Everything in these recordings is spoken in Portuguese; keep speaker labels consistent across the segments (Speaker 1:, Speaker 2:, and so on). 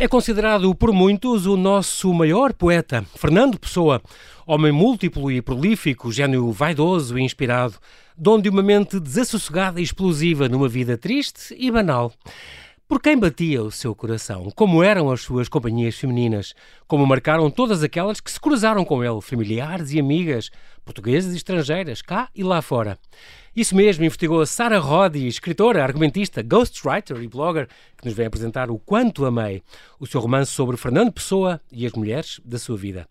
Speaker 1: É considerado por muitos o nosso maior poeta, Fernando Pessoa, homem múltiplo e prolífico, gênio vaidoso e inspirado, dono de uma mente desassossegada e explosiva numa vida triste e banal. Por quem batia o seu coração? Como eram as suas companhias femininas? Como marcaram todas aquelas que se cruzaram com ele, familiares e amigas, portuguesas e estrangeiras, cá e lá fora? Isso mesmo, investigou a Sarah Roddy, escritora, argumentista, ghostwriter e blogger, que nos vem apresentar O Quanto Amei, o seu romance sobre Fernando Pessoa e as mulheres da sua vida.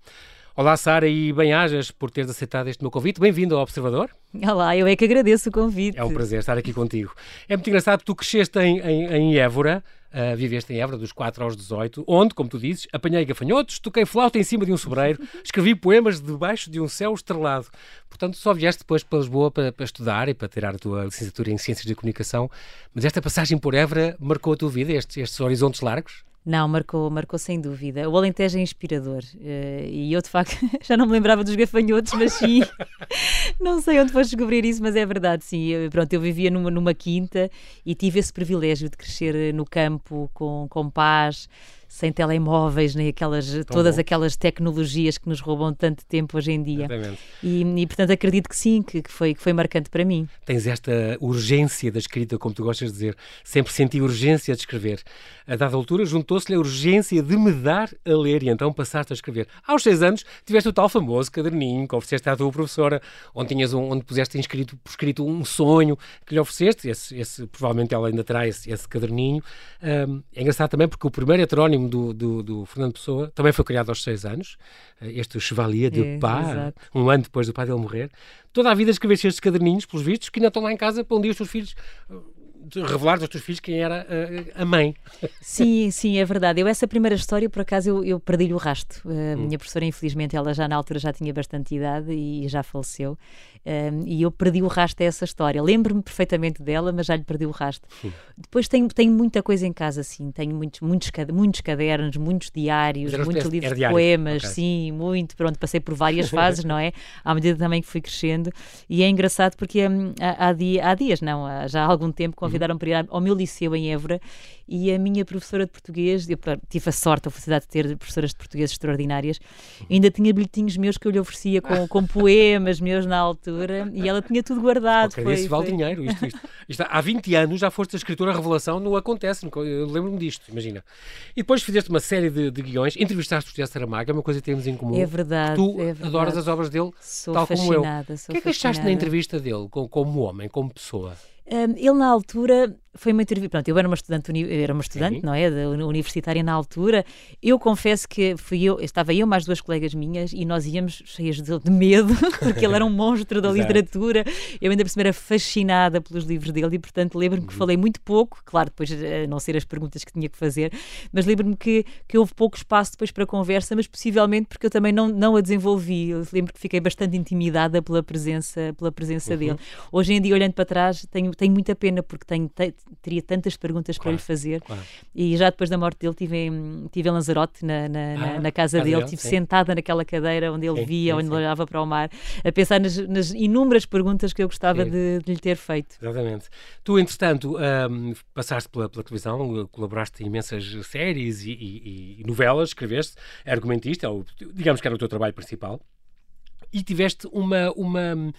Speaker 1: Olá, Sara, e bem-ajas por teres aceitado este meu convite. Bem-vindo ao Observador.
Speaker 2: Olá, eu é que agradeço o convite.
Speaker 1: É um prazer estar aqui contigo. É muito engraçado tu cresceste em, em, em Évora, uh, viveste em Évora dos 4 aos 18, onde, como tu dizes, apanhei gafanhotos, toquei flauta em cima de um sobreiro, escrevi poemas debaixo de um céu estrelado. Portanto, só vieste depois para Lisboa para, para, estudar e para tirar a tua licenciatura em Ciências de Comunicação, mas esta passagem por Évora marcou a tua vida, estes, estes horizontes largos?
Speaker 2: Não, marcou, marcou sem dúvida. O Alentejo é inspirador. Uh, e eu, de facto, já não me lembrava dos gafanhotos, mas sim. não sei onde foste descobrir isso, mas é verdade, sim. Eu, pronto, eu vivia numa, numa quinta e tive esse privilégio de crescer eh, no campo com, com paz sem telemóveis, nem aquelas, todas bom. aquelas tecnologias que nos roubam tanto tempo hoje em dia. E, e, portanto acredito que sim, que, que, foi, que foi marcante para mim.
Speaker 1: Tens esta urgência da escrita, como tu gostas de dizer. Sempre senti urgência de escrever. A dada altura juntou-se-lhe a urgência de me dar a ler e então passaste a escrever. Aos seis anos tiveste o tal famoso caderninho que ofereceste à tua professora, onde, tinhas um, onde puseste inscrito, por escrito um sonho que lhe ofereceste. Esse, esse provavelmente ela ainda terá esse, esse caderninho. Um, é engraçado também porque o primeiro heterónimo do, do, do, Fernando Pessoa, também foi criado aos seis anos, eh, este Chevalier de é, Pá, exato. um ano depois do pai dele morrer. Toda a vida escreveste estes caderninhos, pelos vistos, que ainda estão lá em casa para um dia os teus filhos revelar aos teus filhos quem era a, a, mãe.
Speaker 2: Sim, sim, é verdade. Eu, essa primeira história, por acaso, eu, eu perdi-lhe o rasto. A hum. minha professora, infelizmente, ela já na altura já tinha bastante idade e já faleceu. Um, e eu perdi o rasto dessa história. Lembro-me perfeitamente dela, mas já lhe perdi o rasto. Sim. Depois tenho, tenho muita coisa em casa, sim. Tenho muitos, muitos, muitos cadernos, muitos diários, muitos livros de poemas, okay. sim, muito. Pronto, passei por várias fases, não é? À medida também que fui crescendo. E é engraçado porque um, há, há, dia, há dias, não, há já há algum tempo, convidaram-me para ir ao meu liceu em Évora e a minha professora de português, eu tive a sorte, a felicidade de ter professoras de português extraordinárias, ainda tinha bilhetinhos meus que eu lhe oferecia com, com poemas meus na altura e ela tinha tudo guardado.
Speaker 1: Qualquer foi, vale foi... dinheiro. Isto, isto, isto, há 20 anos já foste a escritora revelação, não acontece, eu lembro-me disto, imagina. E depois fizeste uma série de, de guiões, entrevistaste o José Saramago, é uma coisa que temos em comum.
Speaker 2: É verdade.
Speaker 1: Tu
Speaker 2: é verdade.
Speaker 1: adoras as obras dele,
Speaker 2: sou
Speaker 1: tal como eu.
Speaker 2: O
Speaker 1: que é que achaste na entrevista dele, como, como homem, como pessoa?
Speaker 2: Ele, na altura, foi uma entrevista. Pronto, eu era uma estudante, era uma estudante, não é? Da universitária na altura. Eu confesso que fui eu, estava eu mais duas colegas minhas e nós íamos cheias de, de medo, porque ele era um monstro da literatura. Eu ainda por cima era fascinada pelos livros dele e, portanto, lembro-me uhum. que falei muito pouco, claro, depois a não ser as perguntas que tinha que fazer, mas lembro-me que, que houve pouco espaço depois para conversa, mas possivelmente porque eu também não, não a desenvolvi. Eu lembro que fiquei bastante intimidada pela presença, pela presença uhum. dele. Hoje em dia, olhando para trás, tenho, tenho muita pena porque tenho, teria tantas perguntas claro, para lhe fazer. Claro. E já depois da morte dele, tive em, tive em Lanzarote, na, na, ah, na casa dele, estive sentada naquela cadeira onde ele sim, via, sim, onde sim. ele olhava para o mar, a pensar nas, nas inúmeras perguntas que eu gostava de, de, lhe ter feito.
Speaker 1: Exatamente. Tu, entretanto, um, passaste pela, pela, televisão, colaboraste em imensas séries e, e, e novelas, escreveste, argumentista, ou, digamos que era o teu trabalho principal e tiveste uma, uma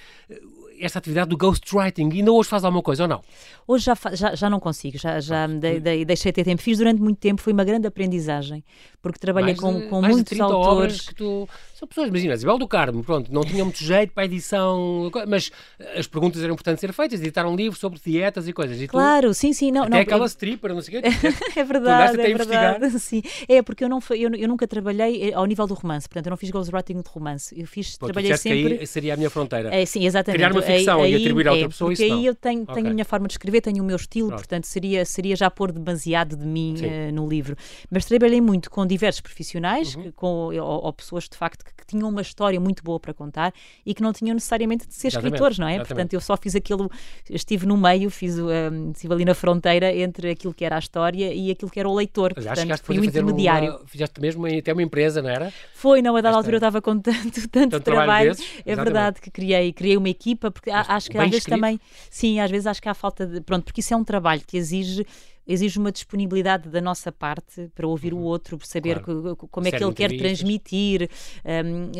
Speaker 1: esta atividade do ghostwriting. Ainda hoje faz alguma coisa ou não?
Speaker 2: Hoje já, já, já não consigo, já, já de, de, deixei de ter tempo. Fiz durante muito tempo, foi uma grande aprendizagem, porque trabalhei
Speaker 1: mais
Speaker 2: com, com muitos autores.
Speaker 1: que tu são pessoas, imagina, Isabel do Carmo, pronto, não tinha muito jeito para a edição, mas as perguntas eram importantes ser feitas, editar um livro sobre dietas e coisas. E
Speaker 2: claro, tu, sim, sim. Não,
Speaker 1: até
Speaker 2: não,
Speaker 1: aquela stripper, não sei o
Speaker 2: quê. é verdade, é verdade. Sim. É, porque eu, não, eu, eu nunca trabalhei eh, ao nível do romance, portanto, eu não fiz ghostwriting de romance. Eu fiz,
Speaker 1: Pô,
Speaker 2: trabalhei sempre...
Speaker 1: Seria a minha fronteira.
Speaker 2: É, sim, exatamente.
Speaker 1: Criar uma ficção aí, e atribuir a outra é, pessoa,
Speaker 2: porque
Speaker 1: isso
Speaker 2: aí
Speaker 1: não.
Speaker 2: eu tenho, tenho okay. a minha forma de escrever, tenho o meu estilo, Pronto. portanto, seria, seria já pôr demasiado de mim uh, no livro. Mas trabalhei muito com diversos profissionais, uhum. com, ou, ou, pessoas, de facto, que, que tinham uma história muito boa para contar e que não tinham necessariamente de ser exatamente, escritores, não é? Exatamente. Portanto, eu só fiz aquilo, estive no meio, fiz, um, estive ali na fronteira entre aquilo que era a história e aquilo que era o leitor.
Speaker 1: Mas
Speaker 2: portanto,
Speaker 1: fui
Speaker 2: o intermediário.
Speaker 1: Uma, fizeste mesmo até uma empresa, não era?
Speaker 2: Foi, não, a dada Esta... altura eu estava com tanto, tanto, trabalho. Desses, é verdade que criei, criei uma equipa, porque Mas, acho que às vezes escrito? também, sim, às vezes acho que há falta de. Pronto, porque isso é um trabalho que exige exige uma disponibilidade da nossa parte para ouvir uhum. o outro, saber claro. que, como é que ele quer transmitir. Um,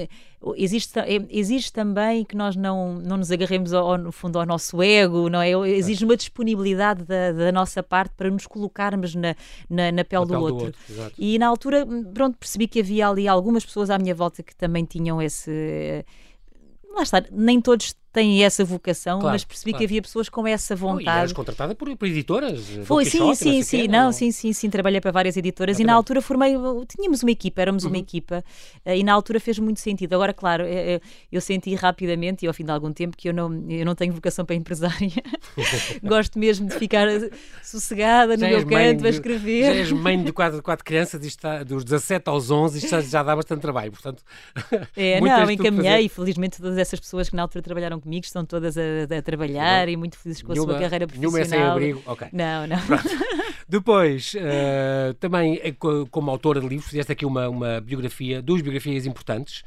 Speaker 2: existe, é, exige também que nós não, não nos agarremos, ao, no fundo, ao nosso ego, não é? Exige uma disponibilidade da, da nossa parte para nos colocarmos na, na, na pele, do, pele outro. do outro. E na altura, pronto, percebi que havia ali algumas pessoas à minha volta que também tinham esse. Lá está, nem todos têm essa vocação, claro, mas percebi claro. que havia pessoas com essa vontade.
Speaker 1: Oh, contratada por, por editoras?
Speaker 2: Foi, sim, sim, sim, não, não, sim, sim, sim, trabalhei para várias editoras e na altura formei, tínhamos uma equipa, éramos uhum. uma equipa eh, e na altura fez muito sentido. Agora, claro, eh, eh, eu senti rapidamente e ao fim de algum tempo que eu não, eu não tenho vocação para empresária. Gosto mesmo de ficar sossegada no meu canto a escrever.
Speaker 1: Já és mãe de quatro, quatro crianças, está, dos 17 aos 11, isto já, já dá bastante trabalho, portanto...
Speaker 2: É, não, encaminhei e felizmente todas essas pessoas que na altura trabalharam comigo estão todas a, a trabalhar e muito felizes com nenhuma, a sua carreira profissional.
Speaker 1: Nenhuma é sem abrigo, ok.
Speaker 2: Não, não.
Speaker 1: Depois, uh, também eh, como autora de livros, fizeste aqui uma, uma biografia, duas biografias importantes.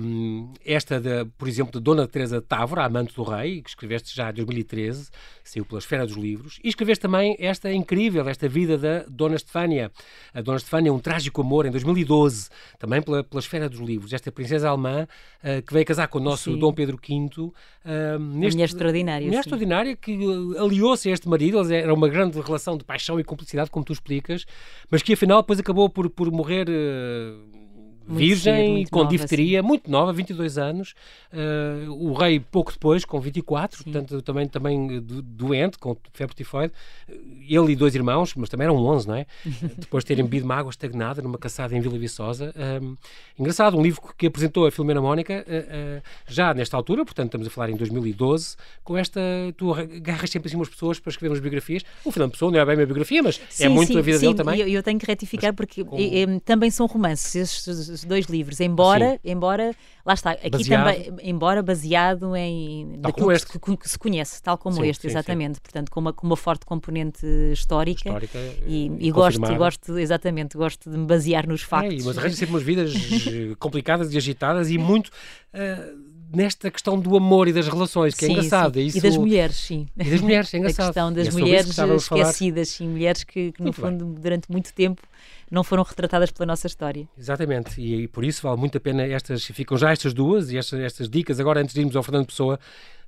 Speaker 1: Um, esta, de, por exemplo, de Dona Teresa Távora, Amante do Rei, que escreveste já em 2013, saiu pela Esfera dos Livros, e escreveste também esta incrível, esta vida da Dona Estefânia. A Dona Estefânia, um trágico amor, em 2012, também pela, pela Esfera dos Livros. Esta princesa alemã uh, que veio casar com o nosso sim. Dom Pedro V.
Speaker 2: Uh, neste, mulher extraordinária.
Speaker 1: Mulher extraordinária que aliou-se a este marido, era uma grande relação de paixão e cumplicidade, como tu explicas, mas que afinal depois acabou por, por morrer. Uh, muito virgem, com nova, difteria, sim. muito nova, 22 anos. Uh, o rei, pouco depois, com 24, sim. portanto, também, também doente, com febre tifoide. Ele e dois irmãos, mas também eram 11, não é? depois de terem bebido uma água estagnada numa caçada em Vila Viçosa. Um, engraçado, um livro que apresentou a Filomena Mónica uh, uh, já nesta altura, portanto, estamos a falar em 2012, com esta. Tu agarras sempre assim umas pessoas para escrever umas biografias. O Fernando Pessoa não é bem uma biografia, mas é sim, é muito a vida dele também.
Speaker 2: Eu, eu tenho que retificar mas, porque com... também são romances. Estes dois livros, embora, embora lá está, aqui baseado. também, embora baseado em
Speaker 1: daquilo que,
Speaker 2: que, que, se conhece, tal como
Speaker 1: sim,
Speaker 2: este,
Speaker 1: sim,
Speaker 2: exatamente,
Speaker 1: sim.
Speaker 2: portanto, com uma, com uma forte componente histórica,
Speaker 1: histórica
Speaker 2: e, e gosto, gosto, exatamente, gosto de me basear nos factos.
Speaker 1: É, mas arranja sempre umas vidas eh, complicadas e agitadas e muito uh, nesta questão do amor e das relações, que é sim, é engraçado.
Speaker 2: Sim.
Speaker 1: Isso...
Speaker 2: E das mulheres, sim.
Speaker 1: E das mulheres, é engraçado.
Speaker 2: A questão das
Speaker 1: é
Speaker 2: mulheres esquecidas, sim, mulheres que, que no muito fundo, bem. durante muito tempo não foram retratadas pela nossa história.
Speaker 1: Exatamente, e, e, por isso vale muito a pena estas, ficam já estas duas e estas, estas dicas. Agora, antes de irmos ao Fernando Pessoa,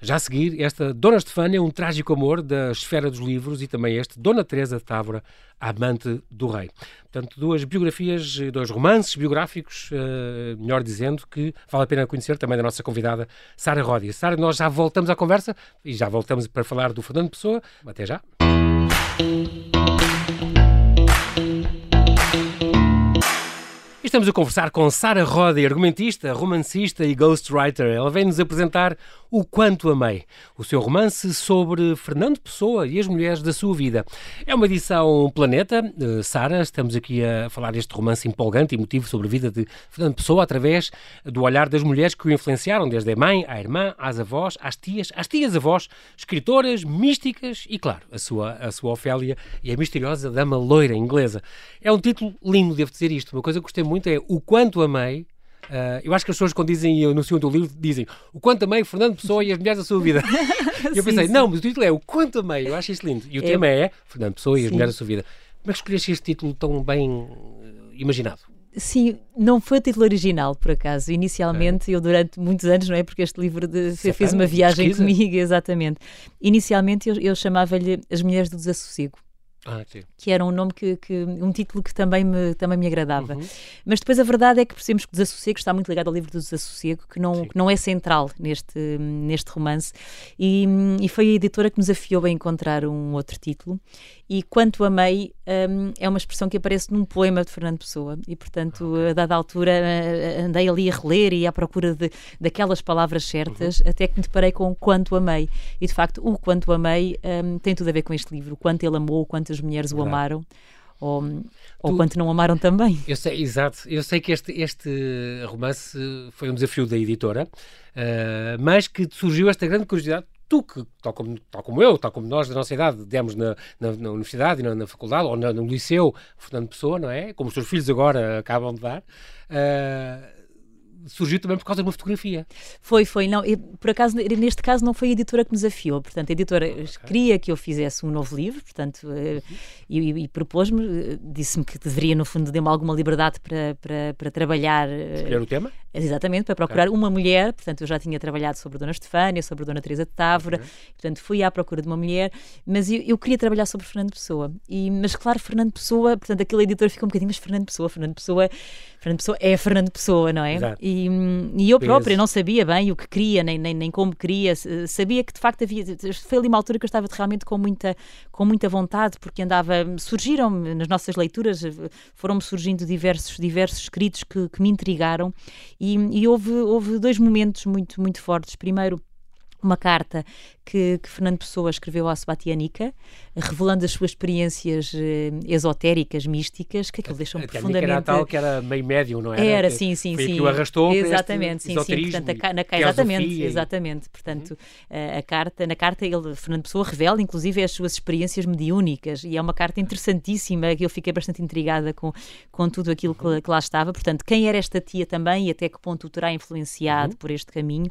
Speaker 1: já a seguir, esta Dona Estefânia, um trágico amor da esfera dos livros, e também este Dona Teresa de Távora, amante do rei. Portanto, duas biografias, dois romances biográficos, uh, melhor dizendo, que vale a pena conhecer também da nossa convidada Sara Ródia. Sara, nós já voltamos à conversa e já voltamos para falar do Fernando Pessoa. Até já. Estamos a conversar com Sara Roda, argumentista, romancista e ghostwriter. Ela vem-nos apresentar O Quanto Amei, o seu romance sobre Fernando Pessoa e as mulheres da sua vida. É uma edição Planeta. Uh, Sara, estamos aqui a falar deste romance empolgante e emotivo sobre a vida de Fernando Pessoa através do olhar das mulheres que o influenciaram, desde a mãe, à irmã, às avós, às tias, às tias-avós, escritoras, místicas e, claro, a sua, a sua Ofélia e a misteriosa Dama Loira inglesa. É um título lindo, devo dizer isto. Uma coisa que gostei muito muito é o quanto amei. Uh, eu acho que as pessoas, quando dizem no segundo livro, dizem o quanto amei Fernando Pessoa e as mulheres da sua vida. e eu pensei, sim. não, mas o título é o quanto amei. Eu acho isso lindo. E o tema é Fernando Pessoa e as mulheres da sua vida. Como é que escolheste este título tão bem imaginado?
Speaker 2: Sim, não foi o título original, por acaso. Inicialmente, é. eu durante muitos anos, não é? Porque este livro de, fez uma viagem pesquisa. comigo, exatamente. Inicialmente eu, eu chamava-lhe As Mulheres do Desassossego.
Speaker 1: Ah,
Speaker 2: que era um nome que, que, um título que também me, também me agradava. Uhum. Mas depois a verdade é que percebemos que o desassossego está muito ligado ao livro do desassossego, que não, que não é central neste, neste romance. E, e foi a editora que nos afiou a encontrar um outro título. E Quanto Amei um, é uma expressão que aparece num poema de Fernando Pessoa. E, portanto, a dada altura, andei ali a reler e à procura de, daquelas palavras certas, uhum. até que me deparei com Quanto Amei. E, de facto, o Quanto Amei um, tem tudo a ver com este livro. O quanto ele amou, o quanto as mulheres o amaram. Ou, ou quanto não amaram também.
Speaker 1: Eu sei, exato. Eu sei que este, este romance foi um desafio da editora, uh, mas que surgiu esta grande curiosidade tu que, tal como, tal como eu, tal como nós da nossa idade, demos na, na, na universidade na, na, faculdade, ou no liceu, Fernando Pessoa, não é? Como os teus filhos agora acabam de dar, uh, surgiu também por causa de uma fotografia.
Speaker 2: Foi, foi. Não, eu, por acaso, neste caso, não foi a editora que me desafiou. Portanto, a editora okay. queria que eu fizesse um novo livro, portanto, uhum. e, e, e propôs-me, eh, disse-me que deveria, no fundo, dar-me alguma liberdade para, para, para trabalhar.
Speaker 1: Escolher o tema?
Speaker 2: Exatamente, para procurar okay. uma mulher. Portanto, eu já tinha trabalhado sobre a Dona Estefânia, sobre a Dona Teresa de Távora, portanto, fui à procura de uma mulher, mas eu, eu queria trabalhar sobre Fernando Pessoa. E, mas, claro, Fernando Pessoa, portanto, aquele editor ficou um bocadinho, mas Fernando Pessoa, Fernando Pessoa, Fernando Pessoa é Fernando Pessoa, não é?
Speaker 1: Exato.
Speaker 2: E, e eu própria não sabia bem o que queria, nem, nem, nem como queria, sabia que de facto havia. Foi ali uma altura que eu estava realmente com muita, com muita vontade, porque andava. Surgiram nas nossas leituras, foram-me surgindo diversos, diversos escritos que, que me intrigaram, e, e houve, houve dois momentos muito, muito fortes. Primeiro, uma carta que, que, Fernando Pessoa escreveu à Sebatianica, revelando as suas experiências eh, esotéricas, místicas, que aquilo deixou-me profundamente...
Speaker 1: era tal que era meio médium, não era?
Speaker 2: Era, sim, sim,
Speaker 1: foi
Speaker 2: sim.
Speaker 1: que o arrastou
Speaker 2: Exatamente, sim, sim. Portanto, a, na, exatamente, exatamente. Portanto, uhum. a, a, carta, na carta, ele, Fernando Pessoa revela, inclusive, as suas experiências mediúnicas, e é uma carta interessantíssima, que eu fiquei bastante intrigada com, com tudo aquilo que, uhum. que lá estava. Portanto, quem era esta tia também e até que ponto o terá influenciado uhum. por este caminho.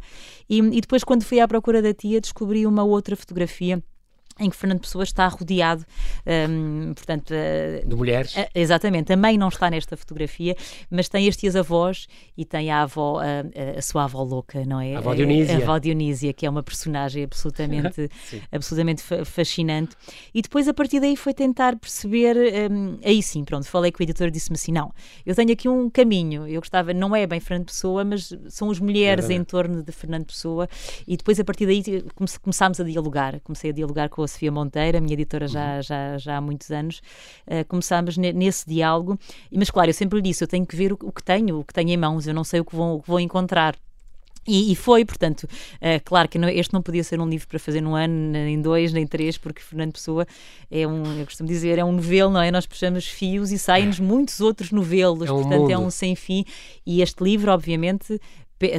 Speaker 2: E, e depois, quando fui à procura da tia, descobri uma outra fotografia em que Fernando Pessoa está rodeado, um, portanto... Uh,
Speaker 1: de mulheres.
Speaker 2: Uh, exatamente. A mãe não está nesta fotografia, mas tem estes avós e tem a avó, uh, a sua avó louca, não é?
Speaker 1: A avó Dionísia.
Speaker 2: A, a avó Dionísia, que é uma personagem absolutamente, absolutamente fascinante. E depois, a partir daí, foi tentar perceber... Um, aí sim, pronto, falei com o editor e disse-me assim, não, eu tenho aqui um caminho, eu gostava, não é bem Fernando Pessoa, mas são as mulheres é em torno de Fernando Pessoa e depois, a partir daí, começámos a dialogar, comecei a dialogar com a Sofia Monteira, minha editora já, uhum. já, já há muitos anos, uh, começámos nesse diálogo, mas claro, eu sempre lhe disse, eu tenho que ver o, o, que tenho, o que tenho em mãos, eu não sei o que vou, o que vou encontrar. E, e, foi, portanto, uh, claro que não, este não podia ser um livro para fazer num ano, nem dois, nem três, porque Fernando Pessoa é um, eu costumo dizer, é um novelo, não é? Nós puxamos fios e saem-nos muitos outros novelos,
Speaker 1: é um
Speaker 2: portanto
Speaker 1: mundo.
Speaker 2: é um sem fim. E este livro, obviamente,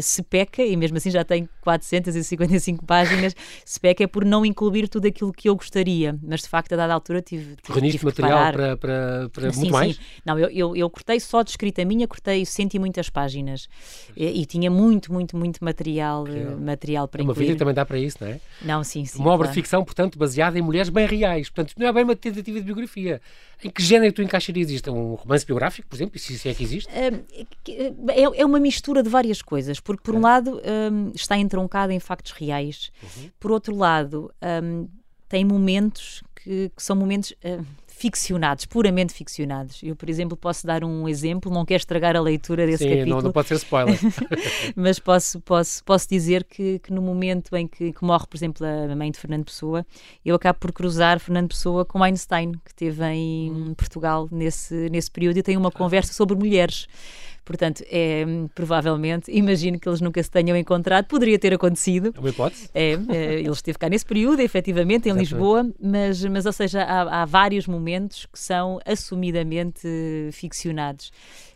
Speaker 2: se peca, e mesmo assim já tem 455 páginas, se peca é por não incluir tudo aquilo que eu gostaria, mas de facto a dada altura tive, tive
Speaker 1: material para, para, para
Speaker 2: sim,
Speaker 1: muito mais?
Speaker 2: Sim. Não, eu, eu, eu, cortei só de escrita minha, cortei cento e muitas páginas e, e tinha muito, muito, muito material, material para
Speaker 1: é uma
Speaker 2: incluir.
Speaker 1: vida que também dá para isso, não é?
Speaker 2: Não, sim, sim.
Speaker 1: Uma obra
Speaker 2: claro.
Speaker 1: de ficção, portanto, baseada em mulheres bem reais, portanto, não é bem uma tentativa de biografia. Em que género tu encaixarias isto? Um romance biográfico, por exemplo, se é que existe?
Speaker 2: É, é uma mistura de várias coisas, porque por um lado um, está entroncada em factos reais, uhum. por outro lado um, tem momentos que, que são momentos uh, ficcionados, puramente ficcionados. Eu, por exemplo, posso dar um exemplo, não quero estragar a leitura desse
Speaker 1: Sim,
Speaker 2: capítulo.
Speaker 1: Não, não pode ser spoiler.
Speaker 2: mas posso, posso, posso dizer que, que no momento em que, que, morre, por exemplo, a mãe de Fernando Pessoa, eu acabo por cruzar Fernando Pessoa com Einstein, que esteve em hum. Portugal nesse, nesse período e tem uma conversa sobre mulheres. Portanto, é, provavelmente, imagino que eles nunca se tenham encontrado, poderia ter acontecido.
Speaker 1: É uma hipótese.
Speaker 2: É, é, ele esteve cá nesse período, efetivamente, em Exatamente. Lisboa, mas, mas, ou seja, há, há vários momentos que são assumidamente ficcionados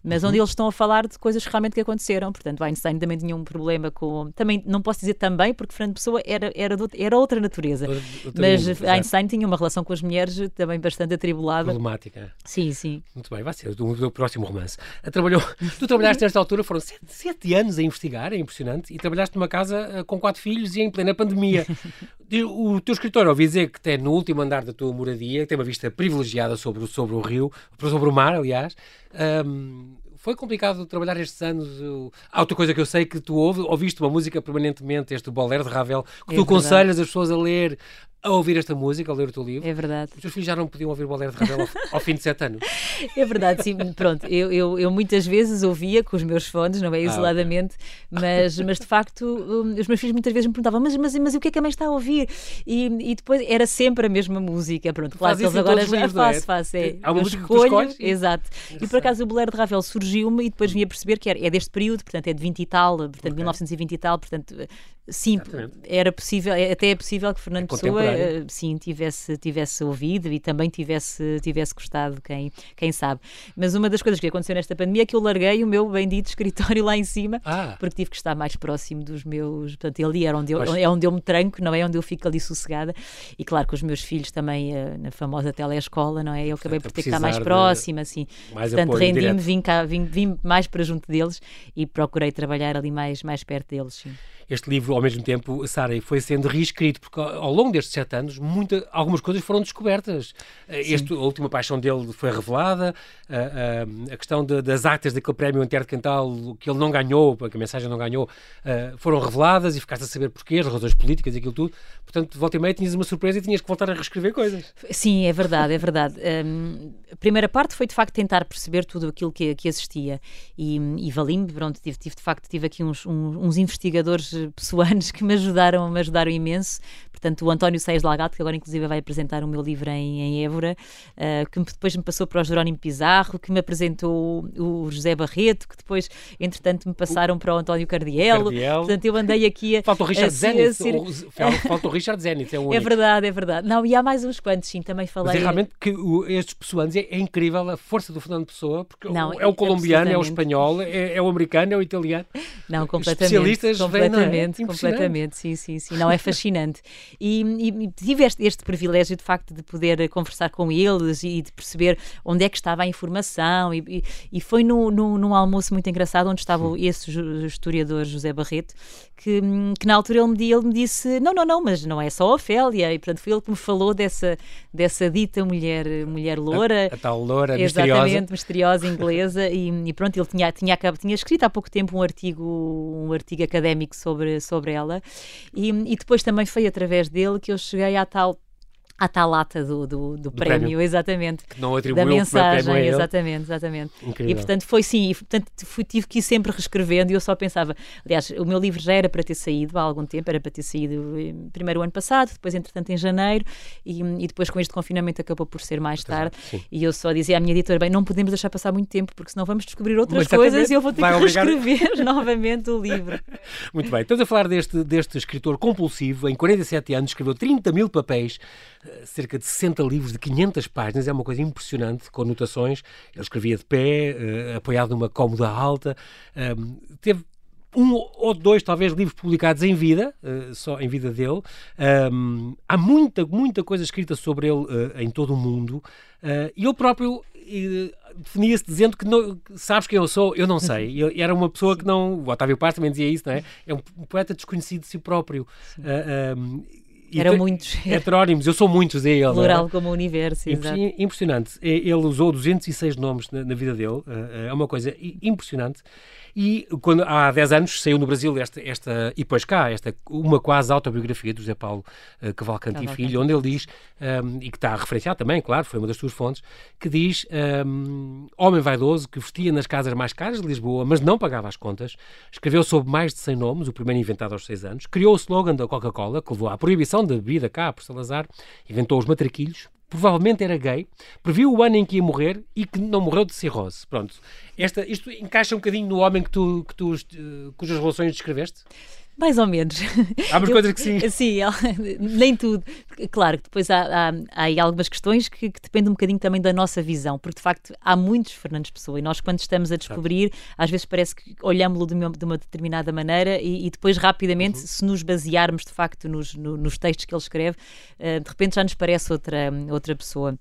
Speaker 2: mas uhum. onde eles estão a falar de coisas realmente que aconteceram. Portanto, Einstein também tinha um problema com. Também, não posso dizer também, porque Fernando Pessoa era, era, do, era outra natureza. Outra mas mundo, Einstein tinha uma relação com as mulheres também bastante atribulada.
Speaker 1: Problemática.
Speaker 2: Sim, sim.
Speaker 1: Muito bem, vai ser o do próximo romance. Trabalhou, tu trabalhaste nesta altura, foram sete, sete, anos a investigar, é impressionante, e trabalhaste numa casa eh, com quatro filhos e em plena pandemia. o teu escritor, ouvi dizer que tem no último andar da tua moradia, que tem uma vista privilegiada sobre, sobre o rio, sobre o mar, aliás. Um, foi complicado trabalhar estes anos. Há outra coisa que eu sei que tu ouve, ouviste uma música permanentemente, este Bolero de Ravel, que é tu aconselhas as pessoas a ler a ouvir esta música, a ler o teu livro.
Speaker 2: É verdade.
Speaker 1: Os teus filhos já não podiam ouvir o Bolero de Ravel ao, fim de sete anos.
Speaker 2: É verdade, sim. Pronto, eu, eu, eu, muitas vezes ouvia com os meus fones, não é? Isoladamente, ah, okay. mas, mas de facto um, os meus filhos muitas vezes me perguntavam mas, mas, mas o que é que a mãe está a ouvir? E, e depois era sempre a mesma música. Pronto, claro que eles agora já faço, é? faço. É,
Speaker 1: Há uma
Speaker 2: eu
Speaker 1: música escolho, que?
Speaker 2: Exato. E por acaso o Bolero de Ravel surgiu-me e depois vim a perceber que era, é deste período, portanto é de 20 e tal, portanto okay. 1920 e tal, portanto sim, Exatamente. era possível, é, até é possível que Fernando é Pessoa uh, sim, tivesse, tivesse ouvido e também tivesse, tivesse gostado, quem, quem sabe. Mas uma das coisas que aconteceu nesta pandemia é que eu larguei o meu bendito escritório lá em cima, ah. porque tive que estar mais próximo dos meus. Portanto, ali era onde eu, é onde eu me tranco, não é onde eu fico ali sossegada. E claro que os meus filhos também, uh, na famosa telescola, não é? Eu acabei por ter que estar mais próxima, assim.
Speaker 1: Mais
Speaker 2: Portanto, rendi-me, vim, cá, vim, vim mais para junto deles e procurei trabalhar ali mais, mais perto deles. Sim
Speaker 1: este livro, ao mesmo tempo, Sara, foi sendo reescrito, porque ao longo destes sete anos, muita, algumas coisas foram descobertas. Este, a última paixão dele foi revelada, a, a, a questão de, das actas daquele prémio intercantal que ele não ganhou, que a mensagem não ganhou, foram reveladas e ficaste a saber porquê, as razões políticas e aquilo tudo. Portanto, volta e meia tinhas uma surpresa e tinhas que voltar a reescrever coisas.
Speaker 2: Sim, é verdade, é verdade. Um, a primeira parte foi, de facto, tentar perceber tudo aquilo que, que existia e, e valim pronto, tive, tive, de facto, tive aqui uns, uns, uns investigadores pessoanos que me ajudaram, me ajudaram imenso. Portanto, o António Seis Lagato, que agora inclusive vai apresentar o meu livro em, em Évora, uh, que depois me passou para o Jerónimo Pizarro, que me apresentou o, José Barreto, que depois, entretanto, me passaram para o António Cardielo. Cardiel. Portanto, eu andei aqui a.
Speaker 1: Falta o Richard Zenith. Ser... Falta o Richard Zenith, é o
Speaker 2: É verdade, é verdade. Não, e há mais uns quantos, sim, também falei. Mas
Speaker 1: é realmente que o, estes pessoanos é, é, incrível a força do Fernando Pessoa, porque Não, é o colombiano, é o espanhol, é, é, o americano, é o italiano.
Speaker 2: Não, completamente. Especialistas completamente, vem, é? completamente, sim, sim, sim. Não, é fascinante. E, e, tive este, este, privilégio, de facto, de poder conversar com eles e de perceber onde é que estava a informação. E, e, foi no, no, num almoço muito engraçado, onde estava Sim. esse historiador José Barreto, que, que na altura ele me, ele me disse: Não, não, não, mas não é só a Ofélia. E portanto foi ele que me falou dessa, dessa dita mulher, mulher loura.
Speaker 1: A, a tal loura
Speaker 2: Exatamente, misteriosa, misteriosa inglesa. e, e, pronto, ele tinha, tinha, tinha escrito há pouco tempo um artigo, um artigo académico sobre, sobre ela. E, e depois também foi através dele que eu cheguei à tal à tal lata do, do, do, prémio, prémio, exatamente.
Speaker 1: Que não atribuiu
Speaker 2: da mensagem, exatamente, exatamente. Incrível. E portanto foi sim, e, portanto fui, tive que ir sempre reescrevendo e eu só pensava, aliás, o meu livro já era para ter saído há algum tempo, era para ter saído eh, primeiro o ano passado, depois entretanto em janeiro e, e depois com este confinamento acabou por ser mais tarde e eu só dizia à minha editora, bem, não podemos deixar passar muito tempo porque senão vamos descobrir outras coisas e eu vou ter que obrigar... reescrever novamente o livro.
Speaker 1: Muito bem, estamos a falar deste, deste escritor compulsivo, em 47 anos escreveu 30 mil papéis cerca de 60 livros de 500 páginas, é uma coisa impressionante, com anotações. Ele escrevia de pé, uh, apoiado numa cómoda alta. Teve um ou dois, talvez, livros publicados em vida, uh, só em vida dele. Um, há muita, muita coisa escrita sobre ele uh, em todo o mundo. Uh, e ele próprio definia-se dizendo que não, sabes quem eu sou? Eu não sei. Eu, era uma pessoa que não. O Otávio Paz também dizia isso, não é? É um, um poeta desconhecido de si próprio. Um,
Speaker 2: eram muitos.
Speaker 1: Heterónimos, eu sou muitos, é ele.
Speaker 2: Plural é? como o universo,
Speaker 1: Impressionante. Ele usou 206 nomes na, na vida dele, é uma coisa impressionante. E quando há 10 anos saiu no Brasil esta, esta e depois cá, esta, uma quase autobiografia do José Paulo uh, Cavalcante e Filho, onde ele diz, um, ehm, e que está referenciado também, claro, foi uma das suas fontes, que diz: um, ehm, homem vaidoso que vestia nas casas mais caras de Lisboa, mas não pagava as contas, escreveu sob mais de 100 nomes, o primeiro inventado aos 6 anos, criou o slogan da Coca-Cola, que levou à proibição da bebida cá por Salazar, inventou os matraquilhos, provavelmente era gay, previu o ano em que ia morrer e que não morreu de cirrose. Pronto. Esta, isto encaixa um bocadinho no homem que tu, que tu, uh, cujas relações descreveste?
Speaker 2: Mais ou menos.
Speaker 1: Há umas coisas que sim.
Speaker 2: Sim, nem tudo. Claro que depois há, há, há aí algumas questões que, que, dependem um bocadinho também da nossa visão, porque de facto há muitos Fernandes Pessoa e nós, quando estamos a descobrir, às vezes parece que olhamos-lo de, de, uma determinada maneira e, e depois, rapidamente, uhum. se nos basearmos de facto nos, no, nos textos que ele escreve, uh, de repente já nos parece outra, outra pessoa.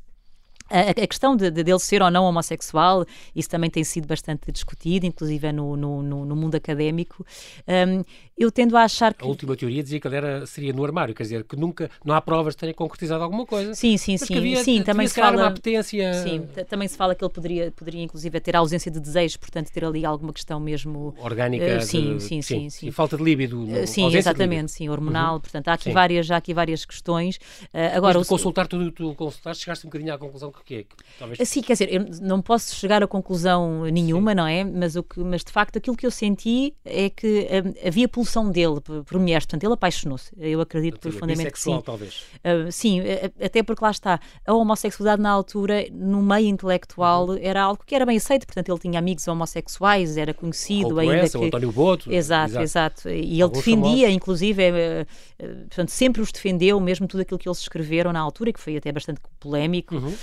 Speaker 2: A, questão de, de, dele ser ou não homossexual, isso também tem sido bastante discutido, inclusive no, no, no, no mundo académico. Um, eu tendo a achar que.
Speaker 1: A última teoria dizia que ele era, seria no armário, quer dizer, que nunca, não há provas de tenha concretizado alguma coisa.
Speaker 2: Sim, sim, sim.
Speaker 1: Havia,
Speaker 2: sim também se fala.
Speaker 1: Uma apetência...
Speaker 2: Sim, também se fala que ele poderia, poderia inclusive ter ausência de desejos, portanto ter ali alguma questão mesmo.
Speaker 1: Orgânica.
Speaker 2: Uh, sim, de, sim, sim, sim, sim,
Speaker 1: E falta de líbido. No,
Speaker 2: uh, sim, exatamente, sim, hormonal. Uhum. Portanto, há aqui, várias, já aqui várias questões. Uh,
Speaker 1: agora, Mas de o... consultar tudo o que tu consultaste, chegaste um bocadinho à conclusão que é que talvez...
Speaker 2: Sim, quer dizer, eu não posso chegar a conclusão nenhuma, Sim. não é? Mas, o que, mas de facto aquilo que eu senti é que um, havia pulsão dele por, por mulheres, portanto ele apaixonou-se. Eu acredito profundamente que sim.
Speaker 1: talvez.
Speaker 2: Uh, sim, até porque lá está, a homossexualidade na altura, no meio intelectual, uhum. era algo que era bem aceito, portanto ele tinha amigos homossexuais, era conhecido ainda
Speaker 1: essa,
Speaker 2: que...
Speaker 1: o António Boto.
Speaker 2: Exato, exato. exato. E ele defendia, famosos. inclusive, uh, portanto, sempre os defendeu, mesmo tudo aquilo que eles escreveram na altura, que foi até bastante polémico, uhum.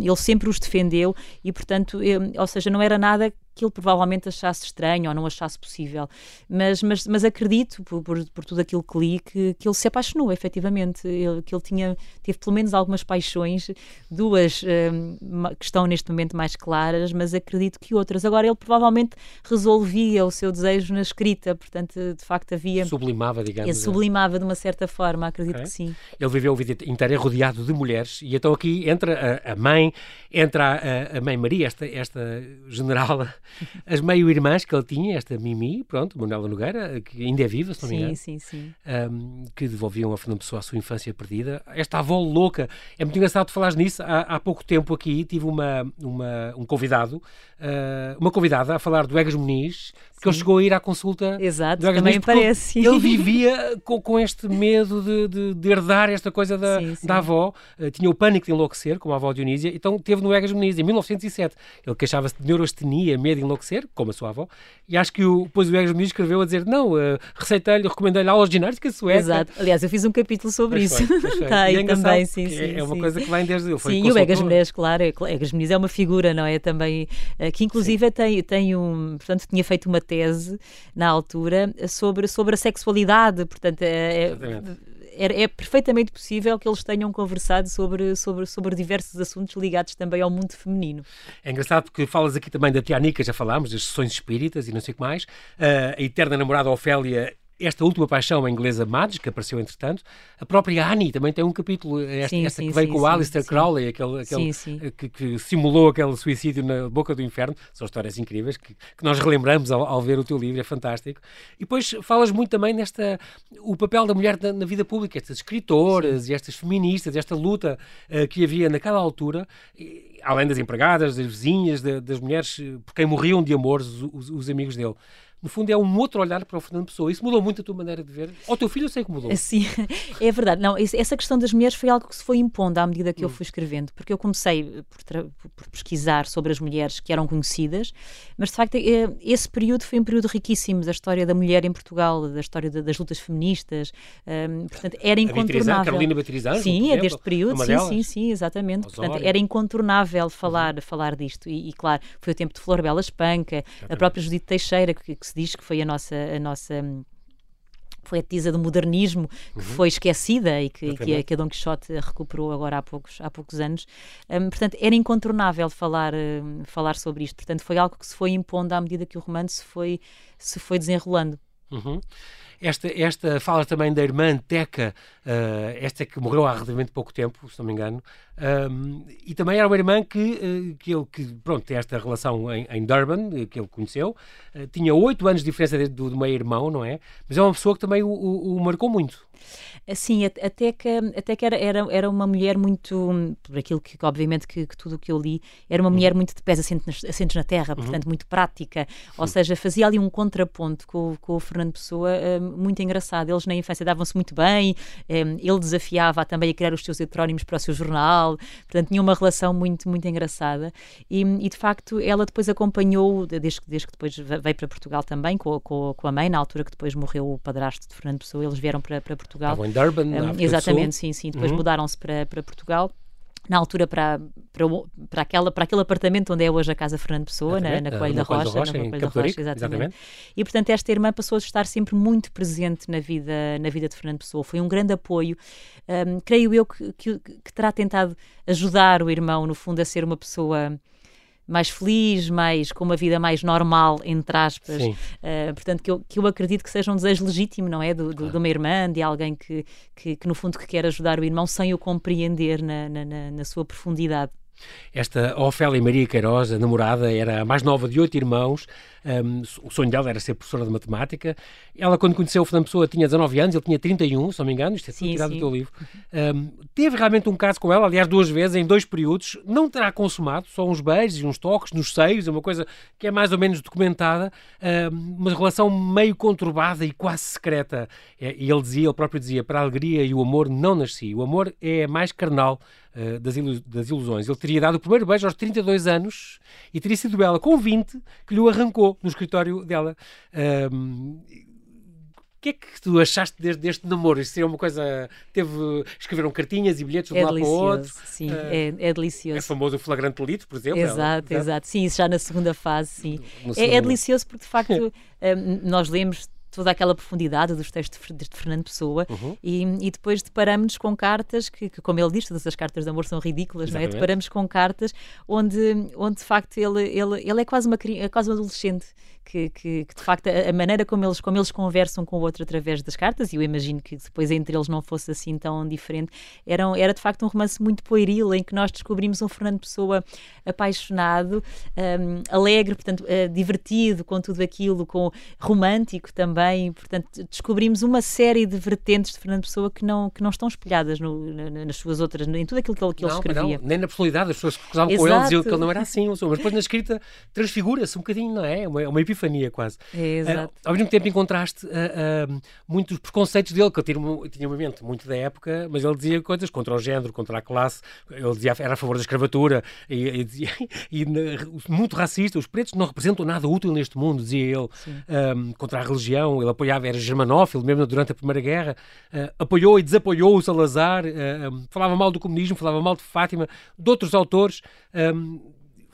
Speaker 2: Ele sempre os defendeu e, portanto, ou seja, não era nada que ele provavelmente achasse estranho ou não achasse possível. Mas, mas, mas acredito, por, por, por tudo aquilo que li, que, que ele se apaixonou, efetivamente. Ele, que ele tinha, teve pelo menos algumas paixões, duas um, que estão neste momento mais claras, mas acredito que outras. Agora, ele provavelmente resolvia o seu desejo na escrita, portanto, de facto, havia.
Speaker 1: Sublimava, digamos.
Speaker 2: Ele sublimava de uma certa forma, acredito okay. que sim.
Speaker 1: Ele viveu a vida inteira rodeado de mulheres, e então aqui entra a, a mãe, entra a, a mãe Maria, esta, esta general as meio-irmãs que ele tinha, esta Mimi, pronto, Manuela Nogueira, que ainda é viva, se não
Speaker 2: sim,
Speaker 1: me engano.
Speaker 2: Sim, sim,
Speaker 1: um, que devolviam a Fernando Pessoa a sua infância perdida. Esta avó louca. É muito engraçado falar nisso. Há, há pouco tempo aqui tive uma, uma um convidado, uh, uma convidada a falar do Egas Muniz, que ele chegou a ir à consulta.
Speaker 2: Exato, do Egas também Muniz, parece.
Speaker 1: Ele vivia com, com este medo de, de, de, herdar esta coisa da, sim, sim. da avó. Uh, tinha o pânico de enlouquecer, como a avó Dionísia, então teve no Egas Muniz em 1907. Ele queixava-se de neurastenia, medo de enlouquecer, como a sua avó, e acho que o, depois o Egas Muniz escreveu a dizer: não, uh, receitei-lhe, recomendei-lhe aulas de ginástica sueca.
Speaker 2: Exato, aliás, eu fiz um capítulo sobre isso. Está aí é também, sim, sim.
Speaker 1: É,
Speaker 2: é
Speaker 1: uma coisa que vem desde ele.
Speaker 2: Sim, e o Egas Muniz, claro, é, Egas Muniz é uma figura, não é? Também, uh, que inclusive tem, tem um, portanto, tinha feito uma tese na altura sobre, sobre a sexualidade, portanto, é, é, é, perfeitamente possível que eles tenham conversado sobre, sobre, sobre diversos assuntos ligados também ao mundo feminino.
Speaker 1: É engraçado porque falas aqui também da Tianica, já falámos, das sessões espíritas e não sei o que mais. Uh, a eterna namorada Ofélia esta última paixão inglesa Mads, que apareceu entretanto, a própria Annie também tem um capítulo, esta, sim, esta sim, que veio com o Alistair Crowley, aquele, aquele que, que, simulou aquele suicídio na boca do inferno. São histórias incríveis que, que nós relembramos ao, ao, ver o teu livro, é fantástico. E depois falas muito também nesta o papel da mulher na, na vida pública, estas escritoras e estas feministas, esta luta uh, que havia naquela altura. E, além das empregadas, das vizinhas, das mulheres eh, por quem morriam de amor os, os, os amigos dele no fundo é um outro olhar para o Fernando Pessoa. Isso mudou muito a tua maneira de ver? Ou teu filho eu sei que mudou.
Speaker 2: Sim, é verdade. Não, essa questão das mulheres foi algo que se foi impondo à medida que hum. eu fui escrevendo, porque eu comecei por, por, pesquisar sobre as mulheres que eram conhecidas, mas de facto é, esse período foi um período riquíssimo da história da mulher em Portugal, da história das lutas feministas, um, portanto era incontornável. A
Speaker 1: Carolina
Speaker 2: Sim, é deste período, sim, sim, sim, exatamente. Portanto, era incontornável falar, uhum. falar disto e, e, claro, foi o tempo de Flor Bela Espanca, a própria Judite Teixeira, que, que se diz que foi a nossa a nossa poetisa do modernismo que uhum. foi esquecida e que, que, a, que a Dom Quixote recuperou agora há poucos, há poucos anos. Um, portanto, era incontornável falar, um, falar sobre isto. Portanto, foi algo que se foi impondo à medida que o romance se foi, se foi desenrolando.
Speaker 1: Uhum. Esta, esta fala também da irmã Teca, uh, esta que morreu há relativamente pouco tempo, se não me engano, um, e também era uma irmã que, uh, que ele, que, pronto, tem esta relação em, em Durban, eh, que ele conheceu, uh, tinha oito anos de diferença do, do meio-irmão, não é? Mas é uma pessoa que também o, o, o marcou muito.
Speaker 2: Sim, até que, até que era, era, era uma mulher muito, por aquilo que, obviamente, que, que tudo o que eu li, era uma mulher uhum. muito de pés assentes na terra, uhum. portanto, muito prática, ou seja, fazia ali um contraponto com, com o Fernando Pessoa muito engraçado. Eles na infância davam-se muito bem, ele desafiava também a criar os seus heterónimos para o seu jornal, portanto tinha uma relação muito, muito engraçada. E, e de facto ela depois acompanhou, desde, desde que depois veio para Portugal também, com, com, com, a mãe, na altura que depois morreu o padrasto de Fernando Pessoa, eles vieram para, para Portugal.
Speaker 1: Estavam em Durban, um,
Speaker 2: Exatamente, sim, sim. Depois uhum. mudaram-se para, para Portugal na altura para, para, para, aquela, para aquele apartamento onde é hoje a Casa Fernando Pessoa, na, na Coelho da Rocha,
Speaker 1: Rocha, na Coelho da Rocha, exatamente. exatamente.
Speaker 2: E portanto esta irmã passou a estar sempre muito presente na vida, na vida de Fernando Pessoa. Foi um grande apoio. Um, creio eu que, que, que terá tentado ajudar o irmão, no fundo, a ser uma pessoa mais feliz, mais com uma vida mais normal, entre aspas. Uh, portanto, que eu, que eu acredito que seja um desejo legítimo, não é? Do, do, claro. de uma irmã, de alguém que, que, que, no fundo, que quer ajudar o irmão sem o compreender na, na, na sua profundidade.
Speaker 1: Esta Ofélia Maria Queiroz, a namorada, era a mais nova de oito irmãos. Um, o sonho dela era ser professora de matemática. Ela, quando conheceu o Fernando Pessoa, tinha 19 anos, ele tinha 31, se não me engano, isto é tudo tirado do teu livro. Um, teve realmente um caso com ela, aliás, duas vezes, em dois períodos. Não terá consumado, só uns beijos e uns toques nos seios, é uma coisa que é mais ou menos documentada, um, uma relação meio conturbada e quase secreta. É, e ele dizia, ele próprio dizia, para a alegria e o amor não nasci. O amor é mais carnal uh, das, ilu das ilusões. Ele teria dado o primeiro beijo aos 32 anos e teria sido ela, com 20, que lhe o arrancou no escritório dela. Um, o que é que tu achaste deste, deste namoro? Isso é uma coisa. Teve. Escreveram cartinhas e bilhetes de um
Speaker 2: é
Speaker 1: lado para o outro.
Speaker 2: Sim, uh, é, é, delicioso. É
Speaker 1: famoso o flagrante delito, por exemplo.
Speaker 2: Exato, ela, exato. Sim, isso já na segunda fase, sim. É, é, delicioso porque, de facto, nós lemos toda aquela profundidade dos textos de Fernando Pessoa uhum. e, e, depois deparamos-nos com cartas que, que, como ele diz, todas as cartas de amor são ridículas, não é? Deparamos com cartas onde, onde de facto ele, ele, ele é quase uma é quase um adolescente que, que, que, de facto a maneira como eles, como eles conversam com o outro através das cartas, e eu imagino que depois entre eles não fosse assim tão diferente, era, era de facto um romance muito pueril em que nós descobrimos um Fernando Pessoa apaixonado, um, alegre, portanto, uh, divertido com tudo aquilo, com romântico também, portanto, descobrimos uma série de vertentes de Fernando Pessoa que não, que não estão espelhadas no, na, nas suas outras, em tudo aquilo que ele, que
Speaker 1: não,
Speaker 2: ele escrevia.
Speaker 1: Não, nem na personalidade, as pessoas que cruzavam com ele diziam que ele não era assim, mas depois na escrita transfigura-se um bocadinho, não é? É uma, é uma epifania quase.
Speaker 2: É, exato. Uh,
Speaker 1: ao mesmo tempo encontraste uh, uh, muitos preconceitos dele, que ele tinha, tinha uma mente muito da época, mas ele dizia coisas contra o género, contra a classe, ele dizia era a favor da escravatura e, e, dizia, e muito racista, os pretos não representam nada útil neste mundo, dizia ele, um, contra a religião, ele apoiava, era germanófilo, mesmo durante a Primeira Guerra, apoiou e desapoiou o Salazar, falava mal do comunismo, falava mal de Fátima, de outros autores, um,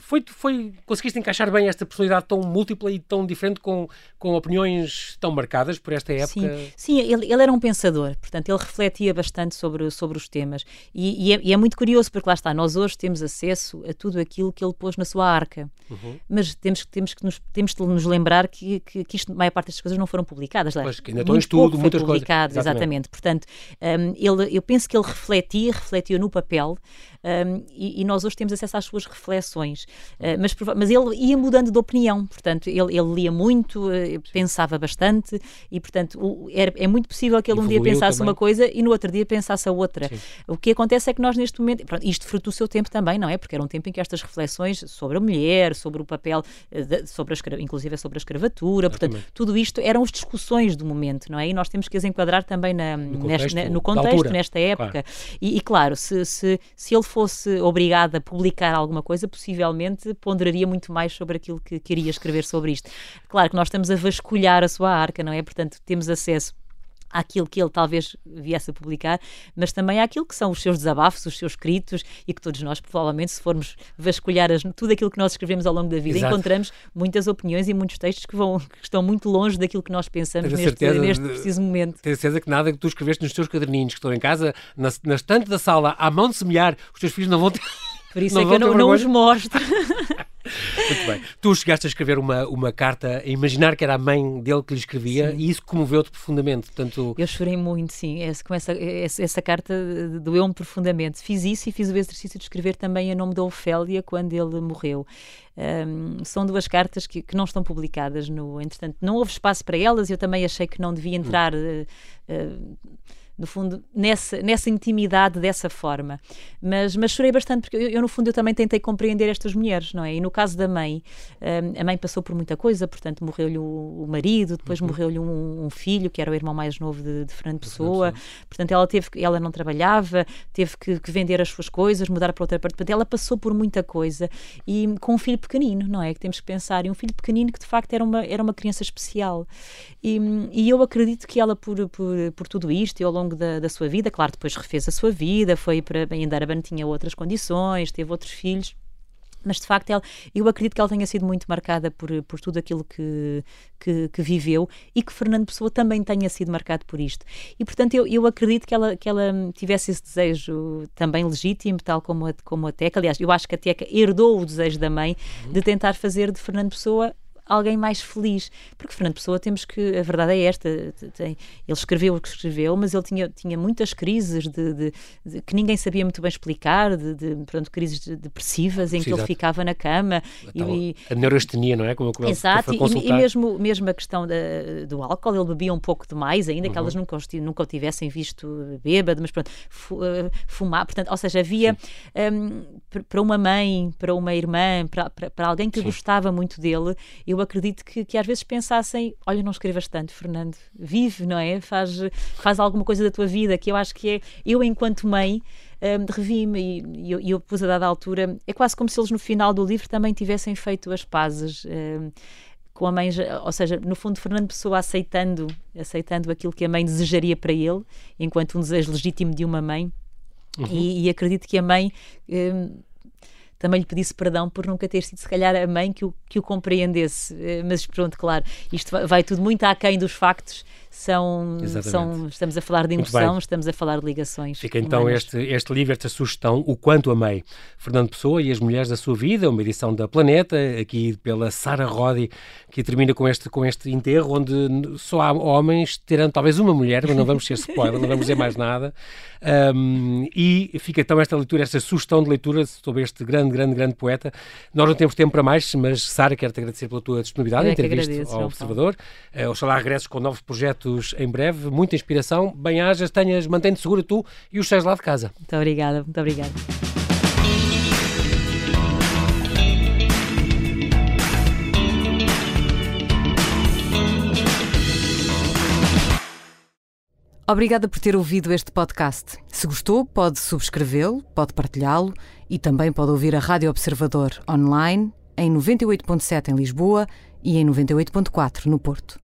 Speaker 1: foi, foi, conseguiste encaixar bem esta personalidade tão múltipla e tão diferente, com, com opiniões tão marcadas por esta época?
Speaker 2: Sim, Sim ele, ele era um pensador, portanto, ele refletia bastante sobre, sobre os temas. E, e, é, e, é, muito curioso, porque lá está, nós hoje temos acesso a tudo aquilo que ele pôs na sua arca. Uhum. Mas temos, temos, que nos, temos de nos lembrar que, que, que isto, a maior parte destas coisas não foram publicadas.
Speaker 1: Pois, que ainda estão em estudo, muitas
Speaker 2: coisas. Exatamente. exatamente. Portanto, um, ele, eu penso que ele refletia, refletia no papel, um, e, e, nós hoje temos acesso às suas reflexões. Uh, mas, mas ele ia mudando de opinião, portanto, ele, ele lia muito, uh, pensava bastante e, portanto, o, era, é muito possível que ele Evoluiu um dia pensasse também. uma coisa e no outro dia pensasse a outra. Sim. O que acontece é que nós, neste momento, pronto, isto fruto do seu tempo também, não é? Porque era um tempo em que estas reflexões sobre a mulher, sobre o papel, uh, de, sobre a, inclusive sobre a escravatura, portanto, tudo isto eram as discussões do momento, não é? E nós temos que as enquadrar também na, no contexto, nesta, no contexto nesta época. Claro. E, e, claro, se, se, se ele fosse obrigado a publicar alguma coisa, possivelmente ponderaria muito mais sobre aquilo que queria escrever sobre isto. Claro que nós estamos a vasculhar a sua arca, não é? Portanto, temos acesso àquilo que ele talvez viesse a publicar, mas também àquilo que são os seus desabafos, os seus escritos e que todos nós, provavelmente, se formos vasculhar as, tudo aquilo que nós escrevemos ao longo da vida, Exato. encontramos muitas opiniões e muitos textos que, vão, que estão muito longe daquilo que nós pensamos neste, neste preciso momento.
Speaker 1: Tenho certeza que nada que tu escreveste nos teus caderninhos que estão em casa, na, na estante da sala, à mão de semear, os teus filhos não vão ter.
Speaker 2: Por isso não é que eu não, não os mostro.
Speaker 1: Muito bem. Tu chegaste a escrever uma, uma carta, a imaginar que era a mãe dele que lhe escrevia sim. e isso comoveu-te profundamente. Portanto...
Speaker 2: Eu chorei muito, sim. Essa, com essa, essa, essa carta doeu-me profundamente. Fiz isso e fiz o exercício de escrever também em nome da Ofélia quando ele morreu. Um, são duas cartas que, que, não estão publicadas no. Entretanto, não houve espaço para elas e eu também achei que não devia entrar. Hum. Uh, uh, no fundo, nessa, nessa intimidade dessa forma. Mas, mas chorei bastante, porque eu, eu, no fundo, eu também tentei compreender estas mulheres, não é? E no caso da mãe, um, a mãe passou por muita coisa, portanto, morreu-lhe o, o, marido, depois uhum. morreu-lhe um, um, filho, que era o irmão mais novo de, de Fernando Pessoa, portanto, ela teve ela não trabalhava, teve que, que, vender as suas coisas, mudar para outra parte, portanto, ela passou por muita coisa e com um filho pequenino, não é? Que temos que pensar, e um filho pequenino que de facto era uma, era uma criança especial. E, e eu acredito que ela, por, por, por tudo isto e ao longo longo da, da, sua vida. Claro, depois refez a sua vida, foi para em Daraban, tinha outras condições, teve outros filhos. Mas de facto, ela, eu acredito que ela tenha sido muito marcada por, por tudo aquilo que, que, que, viveu e que Fernando Pessoa também tenha sido marcado por isto. E portanto, eu, eu acredito que ela, que ela tivesse esse desejo também legítimo, tal como a, como a Teca. Aliás, eu acho que a Teca herdou o desejo da mãe de tentar fazer de Fernando Pessoa alguém mais feliz. Porque Fernando Pessoa, temos que, a verdade é esta, tem, ele escreveu o que escreveu, mas ele tinha, tinha muitas crises de, de, de que ninguém sabia muito bem explicar, de, de pronto, crises depressivas em Sim, que exato. ele ficava na cama.
Speaker 1: E, a neurastenia, não é? Como, como
Speaker 2: exato, e, e, mesmo, mesmo a questão da, do álcool, ele bebia um pouco demais, ainda uhum. que elas nunca, nunca o tivessem visto bêbado, mas pronto, eh, fumar, portanto, ou seja, havia um, para uma mãe, para uma irmã, para, para, para alguém que Sim. gostava muito dele, eu acredito que, que às vezes pensassem: olha, não escrevas tanto, Fernando, vive, não é? Faz, faz alguma coisa da tua vida, que eu acho que é, eu enquanto mãe. Um, revi-me e, e, eu, eu pus a dada altura. É quase como se eles no final do livro também tivessem feito as pazes. Um, com a mãe, ou seja, no fundo Fernando Pessoa aceitando, aceitando aquilo que a mãe desejaria para ele, enquanto um desejo legítimo de uma mãe, uhum. e, e, acredito que a mãe um, também lhe pedisse perdão por nunca ter sido, se calhar, a mãe que o, que o compreendesse. Eh, mas pronto, claro, isto vai, vai tudo muito aquém dos factos são, são, estamos a falar de emoção, estamos a falar de ligações.
Speaker 1: Fica então este, este livro, esta sugestão, O Quanto Amei. Fernando Pessoa e as Mulheres da Sua Vida, uma edição da Planeta, aqui pela Sara Rodi, que termina com este, com este enterro, onde só há homens, terão talvez uma mulher, mas não vamos ser spoiler, não vamos dizer mais nada. Um, e fica então esta leitura, esta sugestão de leitura sobre este grande, grande, grande poeta. Nós não temos tempo para mais, mas Sara, quero-te agradecer pela tua disponibilidade em ter visto ao Observador. Uh, oxalá regresses com novos projetos em breve. Muita inspiração. Bem-ajas, tenhas, mantém-te segura tu e os seis lá de casa.
Speaker 2: Muito obrigada, muito obrigada.
Speaker 3: Obrigada por ter ouvido este podcast. Se gostou, pode subscrevê-lo, pode partilhá-lo e também pode ouvir a Rádio Observador online em 98.7 em Lisboa e em 98.4 no Porto.